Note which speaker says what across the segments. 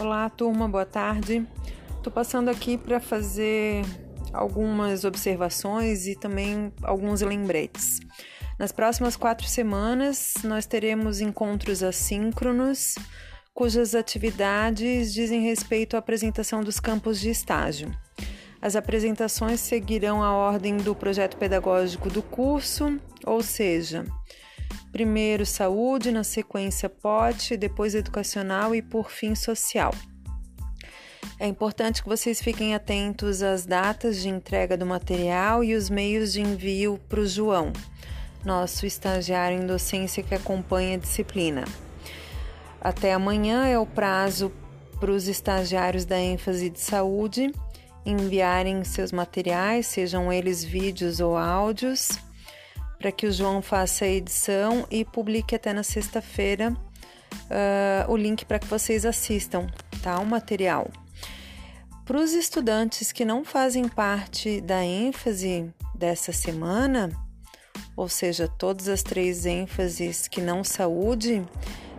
Speaker 1: Olá, turma, boa tarde. Estou passando aqui para fazer algumas observações e também alguns lembretes. Nas próximas quatro semanas, nós teremos encontros assíncronos, cujas atividades dizem respeito à apresentação dos campos de estágio. As apresentações seguirão a ordem do projeto pedagógico do curso, ou seja, Primeiro saúde, na sequência pote, depois educacional e por fim social. É importante que vocês fiquem atentos às datas de entrega do material e os meios de envio para o João, nosso estagiário em docência que acompanha a disciplina. Até amanhã é o prazo para os estagiários da ênfase de saúde enviarem seus materiais, sejam eles vídeos ou áudios para que o João faça a edição e publique até na sexta-feira uh, o link para que vocês assistam, tá? O material. Para os estudantes que não fazem parte da ênfase dessa semana, ou seja, todas as três ênfases que não saúde,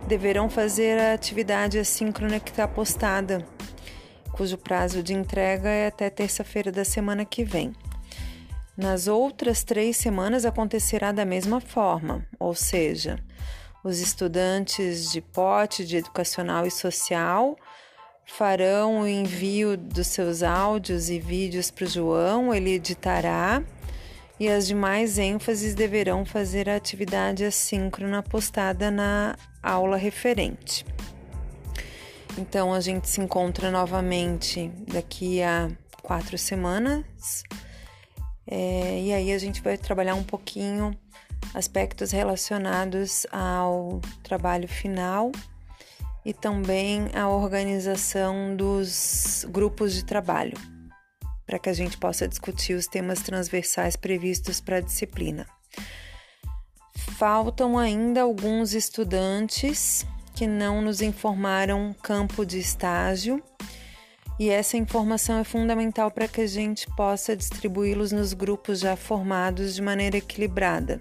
Speaker 1: deverão fazer a atividade assíncrona que está postada, cujo prazo de entrega é até terça-feira da semana que vem. Nas outras três semanas acontecerá da mesma forma, ou seja, os estudantes de pote de educacional e social farão o envio dos seus áudios e vídeos para o João, ele editará e as demais ênfases deverão fazer a atividade assíncrona postada na aula referente. Então a gente se encontra novamente daqui a quatro semanas é, e aí a gente vai trabalhar um pouquinho aspectos relacionados ao trabalho final e também a organização dos grupos de trabalho, para que a gente possa discutir os temas transversais previstos para a disciplina. Faltam ainda alguns estudantes que não nos informaram campo de estágio e essa informação é fundamental para que a gente possa distribuí-los nos grupos já formados de maneira equilibrada,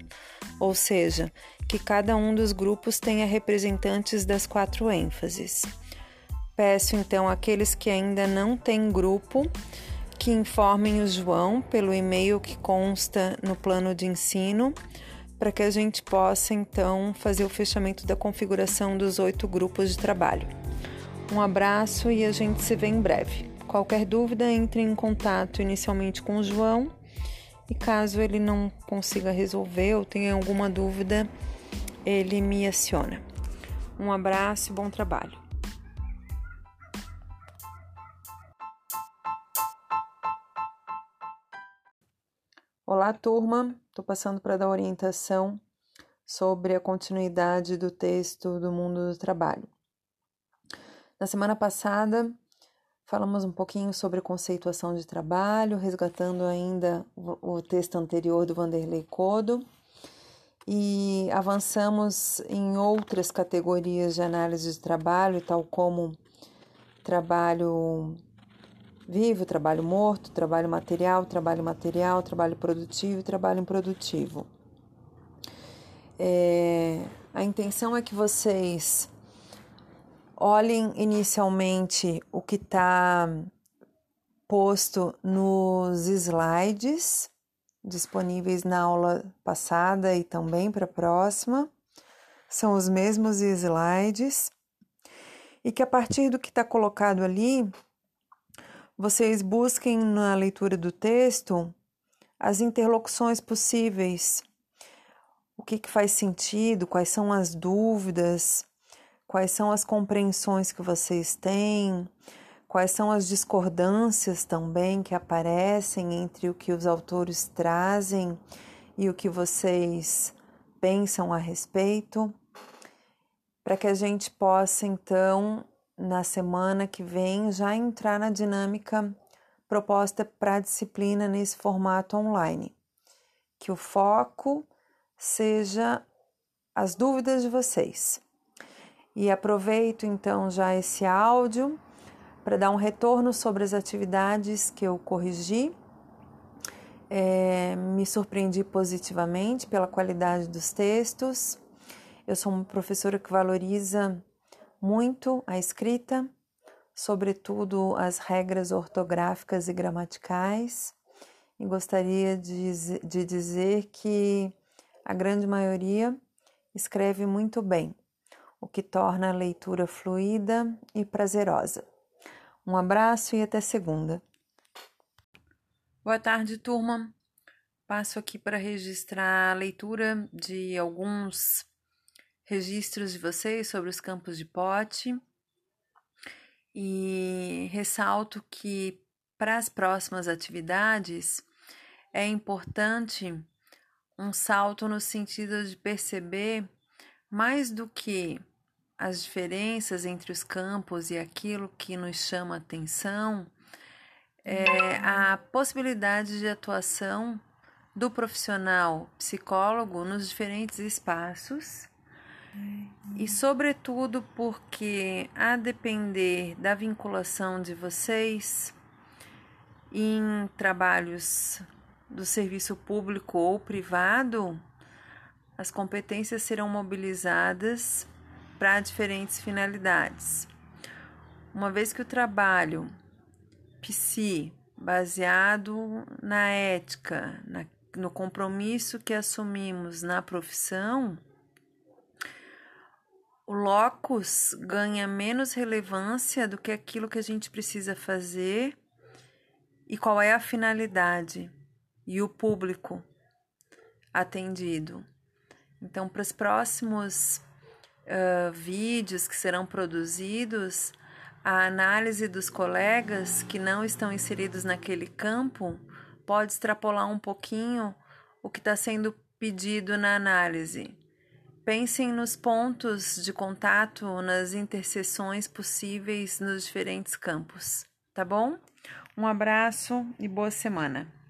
Speaker 1: ou seja, que cada um dos grupos tenha representantes das quatro ênfases. Peço então àqueles que ainda não têm grupo que informem o João pelo e-mail que consta no plano de ensino, para que a gente possa então fazer o fechamento da configuração dos oito grupos de trabalho. Um abraço e a gente se vê em breve. Qualquer dúvida, entre em contato inicialmente com o João e caso ele não consiga resolver ou tenha alguma dúvida, ele me aciona. Um abraço e bom trabalho. Olá, turma. Estou passando para dar orientação sobre a continuidade do texto do mundo do trabalho. Na semana passada, falamos um pouquinho sobre conceituação de trabalho, resgatando ainda o texto anterior do Vanderlei Codo e avançamos em outras categorias de análise de trabalho, tal como trabalho vivo, trabalho morto, trabalho material, trabalho material, trabalho produtivo e trabalho improdutivo. É, a intenção é que vocês Olhem inicialmente o que está posto nos slides disponíveis na aula passada e também para a próxima. São os mesmos slides. E que a partir do que está colocado ali, vocês busquem na leitura do texto as interlocuções possíveis, o que, que faz sentido, quais são as dúvidas quais são as compreensões que vocês têm, quais são as discordâncias também que aparecem entre o que os autores trazem e o que vocês pensam a respeito, para que a gente possa então, na semana que vem, já entrar na dinâmica proposta para a disciplina nesse formato online. Que o foco seja as dúvidas de vocês. E aproveito então já esse áudio para dar um retorno sobre as atividades que eu corrigi. É, me surpreendi positivamente pela qualidade dos textos. Eu sou uma professora que valoriza muito a escrita, sobretudo as regras ortográficas e gramaticais, e gostaria de, de dizer que a grande maioria escreve muito bem, o que torna a leitura fluida e prazerosa. Um abraço e até segunda. Boa tarde, turma. Passo aqui para registrar a leitura de alguns registros de vocês sobre os campos de pote e ressalto que para as próximas atividades é importante um salto no sentido de perceber mais do que as diferenças entre os campos e aquilo que nos chama atenção, é a possibilidade de atuação do profissional psicólogo nos diferentes espaços. E, sobretudo, porque a depender da vinculação de vocês em trabalhos do serviço público ou privado, as competências serão mobilizadas para diferentes finalidades. Uma vez que o trabalho psi, baseado na ética, na, no compromisso que assumimos na profissão, o locus ganha menos relevância do que aquilo que a gente precisa fazer e qual é a finalidade e o público atendido. Então, para os próximos uh, vídeos que serão produzidos, a análise dos colegas que não estão inseridos naquele campo pode extrapolar um pouquinho o que está sendo pedido na análise. Pensem nos pontos de contato, nas interseções possíveis nos diferentes campos, tá bom? Um abraço e boa semana.